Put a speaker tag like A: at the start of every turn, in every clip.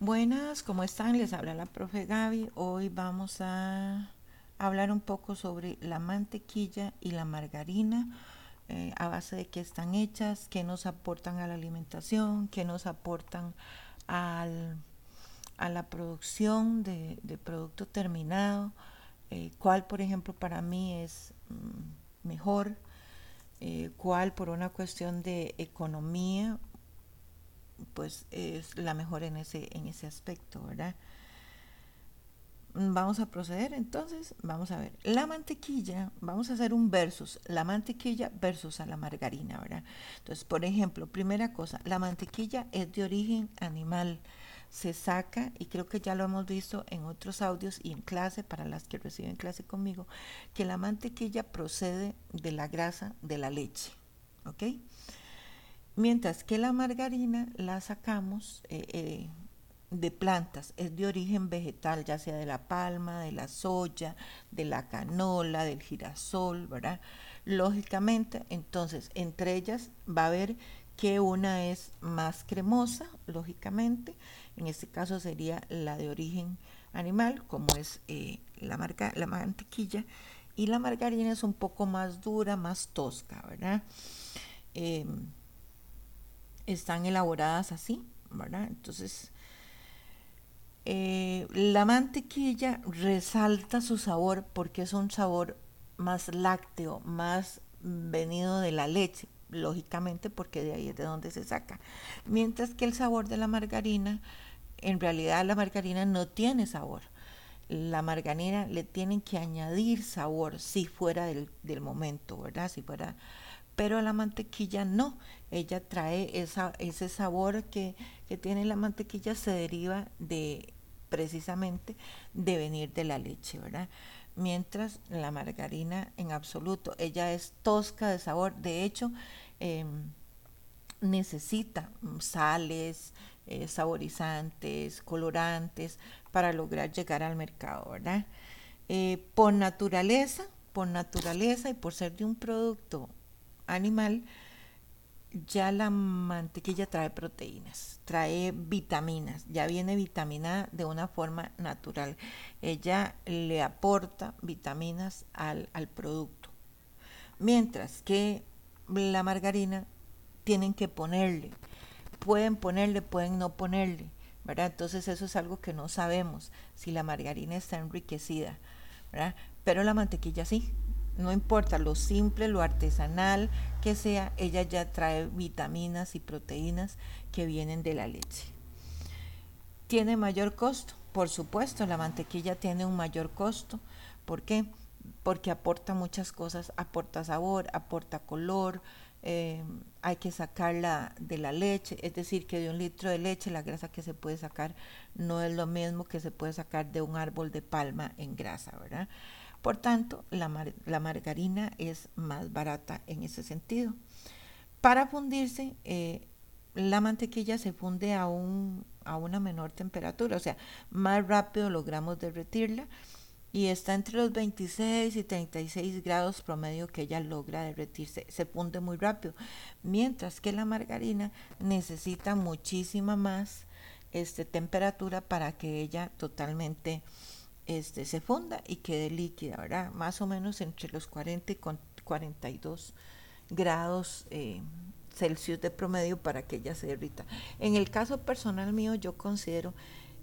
A: Buenas, ¿cómo están? Les habla la profe Gaby. Hoy vamos a hablar un poco sobre la mantequilla y la margarina, eh, a base de qué están hechas, qué nos aportan a la alimentación, qué nos aportan al, a la producción de, producto terminado, eh, cuál, por ejemplo, para mí es mm, mejor, eh, cuál por una cuestión de economía pues es la mejor en ese, en ese aspecto, ¿verdad? Vamos a proceder entonces, vamos a ver, la mantequilla, vamos a hacer un versus, la mantequilla versus a la margarina, ¿verdad? Entonces, por ejemplo, primera cosa, la mantequilla es de origen animal, se saca, y creo que ya lo hemos visto en otros audios y en clase, para las que reciben clase conmigo, que la mantequilla procede de la grasa de la leche, ¿ok? Mientras que la margarina la sacamos eh, eh, de plantas, es de origen vegetal, ya sea de la palma, de la soya, de la canola, del girasol, ¿verdad? Lógicamente, entonces, entre ellas va a haber que una es más cremosa, lógicamente, en este caso sería la de origen animal, como es eh, la, marca, la mantequilla, y la margarina es un poco más dura, más tosca, ¿verdad? Em, están elaboradas así, ¿verdad? Entonces, eh, la mantequilla resalta su sabor porque es un sabor más lácteo, más venido de la leche, lógicamente porque de ahí es de donde se saca. Mientras que el sabor de la margarina, en realidad la margarina no tiene sabor. La margarina le tienen que añadir sabor si fuera del, del momento, ¿verdad? Si fuera pero la mantequilla no, ella trae ese sabor que, tiene la mantequilla se deriva de precisamente de venir de la leche, ¿verdad? Mientras la margarina en absoluto, ella es tosca de sabor, de hecho em, necesita sales, eh, saborizantes, colorantes para lograr llegar al mercado, ¿verdad? Eh, por naturaleza, por naturaleza y por ser de un producto animal, ya la mantequilla trae proteínas, trae vitaminas, ya viene vitaminada de una forma natural. Ella le aporta vitaminas al, producto. Mientras que la margarina tienen que ponerle, pueden ponerle, pueden no ponerle, ¿verdad? Entonces eso es algo que no sabemos, si la margarina está enriquecida, ¿verdad? Pero la mantequilla sí, no importa lo simple, lo artesanal que sea, ella ya trae vitaminas y proteínas que vienen de la leche. ¿Tiene mayor costo? Por supuesto, la mantequilla tiene un mayor costo. ¿Por qué? Porque aporta muchas cosas, aporta sabor, aporta color, eh, hay que sacarla de la leche, es decir, que de un litro de leche la grasa que se puede sacar no es lo mismo que se puede sacar de un árbol de palma en grasa, ¿verdad? Por tanto, la, margarina es más barata en ese sentido. Para fundirse, eh, la mantequilla se funde a, un, a una menor temperatura, o sea, más rápido logramos derretirla y está entre los 26 y 36 grados promedio que ella logra derretirse. Se funde muy rápido, mientras que la margarina necesita muchísima más este, temperatura para que ella totalmente este, se funda y quede líquida, ¿verdad? Más o menos entre los 40 y 42 grados eh, Celsius de promedio para que ella se derrita. En el caso personal mío, yo considero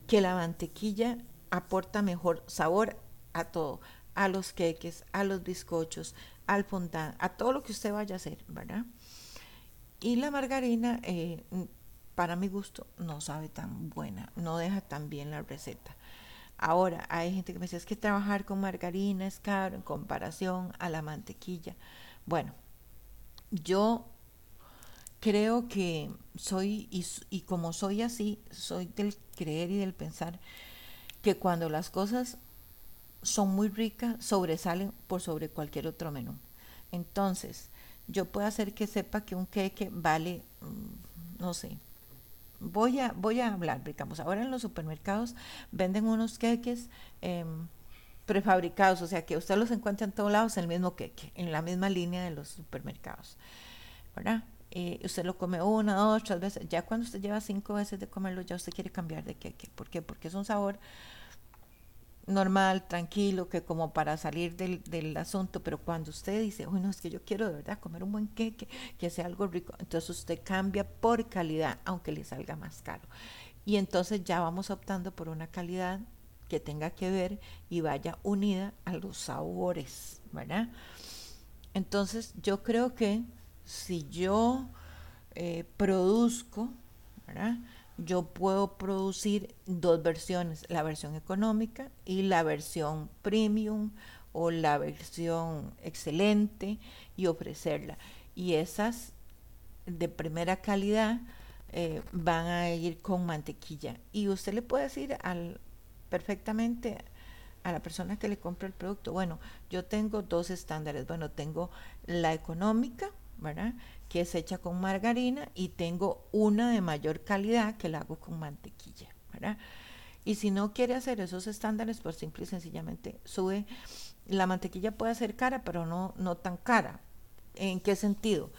A: que la mantequilla aporta mejor sabor a todo, a los queques, a los bizcochos, al fondant, a todo lo que usted vaya a hacer, ¿verdad? Y la margarina, eh, para mi gusto, no sabe tan buena, no deja tan bien la receta. Ahora, hay gente que me dice, es que trabajar con margarina es caro en comparación a la mantequilla. Bueno, yo creo que soy, y, y, como soy así, soy del creer y del pensar que cuando las cosas son muy ricas, sobresalen por sobre cualquier otro menú. Entonces, yo puedo hacer que sepa que un queque vale, mm, no sé, voy a, voy a hablar, digamos, ahora en los supermercados venden unos queques em, prefabricados, o sea que usted los encuentra en todos lados el mismo queque, en la misma línea de los supermercados, ¿verdad? eh, usted lo come una, dos, tres veces. Ya cuando usted lleva cinco veces de comerlo, ya usted quiere cambiar de queque. ¿Por qué? Porque es un sabor normal, tranquilo, que como para salir del, del, asunto, pero cuando usted dice, bueno, es que yo quiero de verdad comer un buen queque, que sea algo rico, entonces usted cambia por calidad, aunque le salga más caro. Y entonces ya vamos optando por una calidad que tenga que ver y vaya unida a los sabores, ¿verdad? Entonces yo creo que si yo eh, produzco, ¿verdad? Yo puedo producir dos versiones, la versión económica y la versión premium o la versión excelente y ofrecerla. Y esas de primera calidad eh, van a ir con mantequilla. Y usted le puede decir al, perfectamente a la persona que le compra el producto, bueno, yo tengo dos estándares. Bueno, tengo la económica, que es hecha con margarina y tengo una de mayor calidad que la hago con mantequilla. Y si no quiere hacer esos estándares, pues simple y sencillamente sube. La mantequilla puede ser cara, pero no, no tan cara. ¿En qué sentido?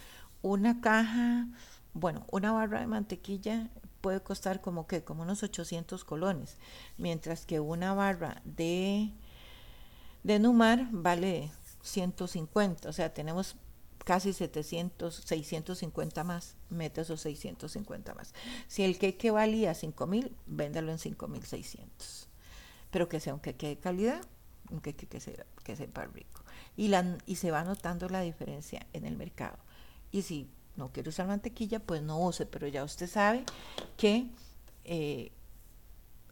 A: Una caja, bueno, una barra de mantequilla puede costar como que, como unos 800 colones, mientras que una barra de, de Numar vale 150, o sea, tenemos casi 700, 650 más, mete esos 650 más. Si el queque valía 5000, véndalo en 5600. Pero que sea un queque de calidad, un queque que, sea, que sepa rico. Y, la, y se va notando la diferencia en el mercado. Y si no quiere usar mantequilla, pues no use, pero ya usted sabe que eh,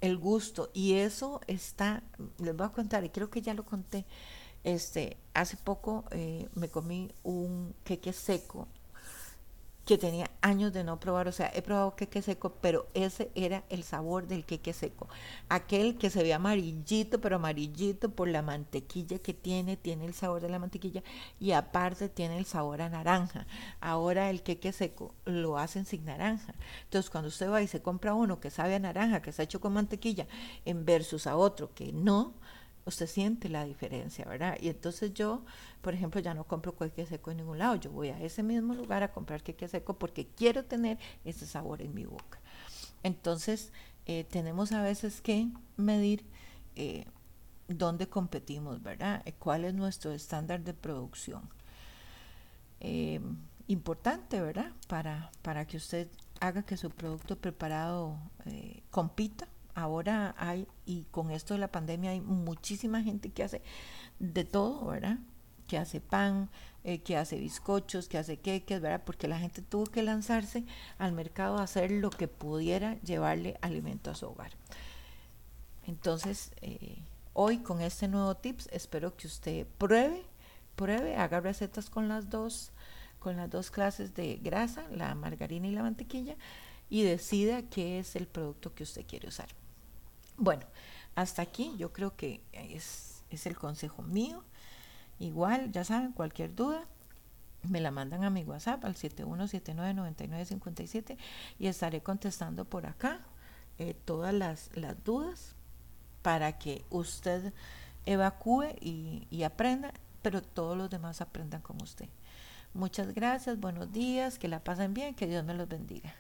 A: el gusto, y eso está, les voy a contar, y creo que ya lo conté, este, hace poco eh, me comí un queque seco que tenía años de no probar, o sea, he probado queque seco, pero ese era el sabor del queque seco. Aquel que se ve amarillito, pero amarillito por la mantequilla que tiene, tiene el sabor de la mantequilla y aparte tiene el sabor a naranja. Ahora el queque seco lo hacen sin naranja. Entonces, cuando usted va y se compra uno que sabe a naranja, que está hecho con mantequilla, en versus a otro que no, usted siente la diferencia, ¿verdad? Y entonces yo, por ejemplo, ya no compro queque seco en ningún lado, yo voy a ese mismo lugar a comprar queque seco porque quiero tener ese sabor en mi boca. Entonces, eh, tenemos a veces que medir eh, dónde competimos, ¿verdad? Eh, ¿Cuál es nuestro estándar de producción? importante, ¿verdad? Para, para que usted haga que su producto preparado compita ahora hay, y con esto de la pandemia hay muchísima gente que hace de todo, ¿verdad? Que hace pan, eh, que hace bizcochos, que hace queques, ¿verdad? Porque la gente tuvo que lanzarse al mercado a hacer lo que pudiera llevarle alimento a su hogar. Entonces, eh, hoy con este nuevo tips, espero que usted pruebe, pruebe, haga recetas con las dos, con las dos clases de grasa, la margarina y la mantequilla, y decida qué es el producto que usted quiere usar. Bueno, hasta aquí yo creo que es, el consejo mío. Igual, ya saben, cualquier duda, me la mandan a mi WhatsApp al 71799957 y estaré contestando por acá eh, todas las, dudas para que usted evacúe y, y, aprenda, pero todos los demás aprendan como usted. Muchas gracias, buenos días, que la pasen bien, que Dios me los bendiga.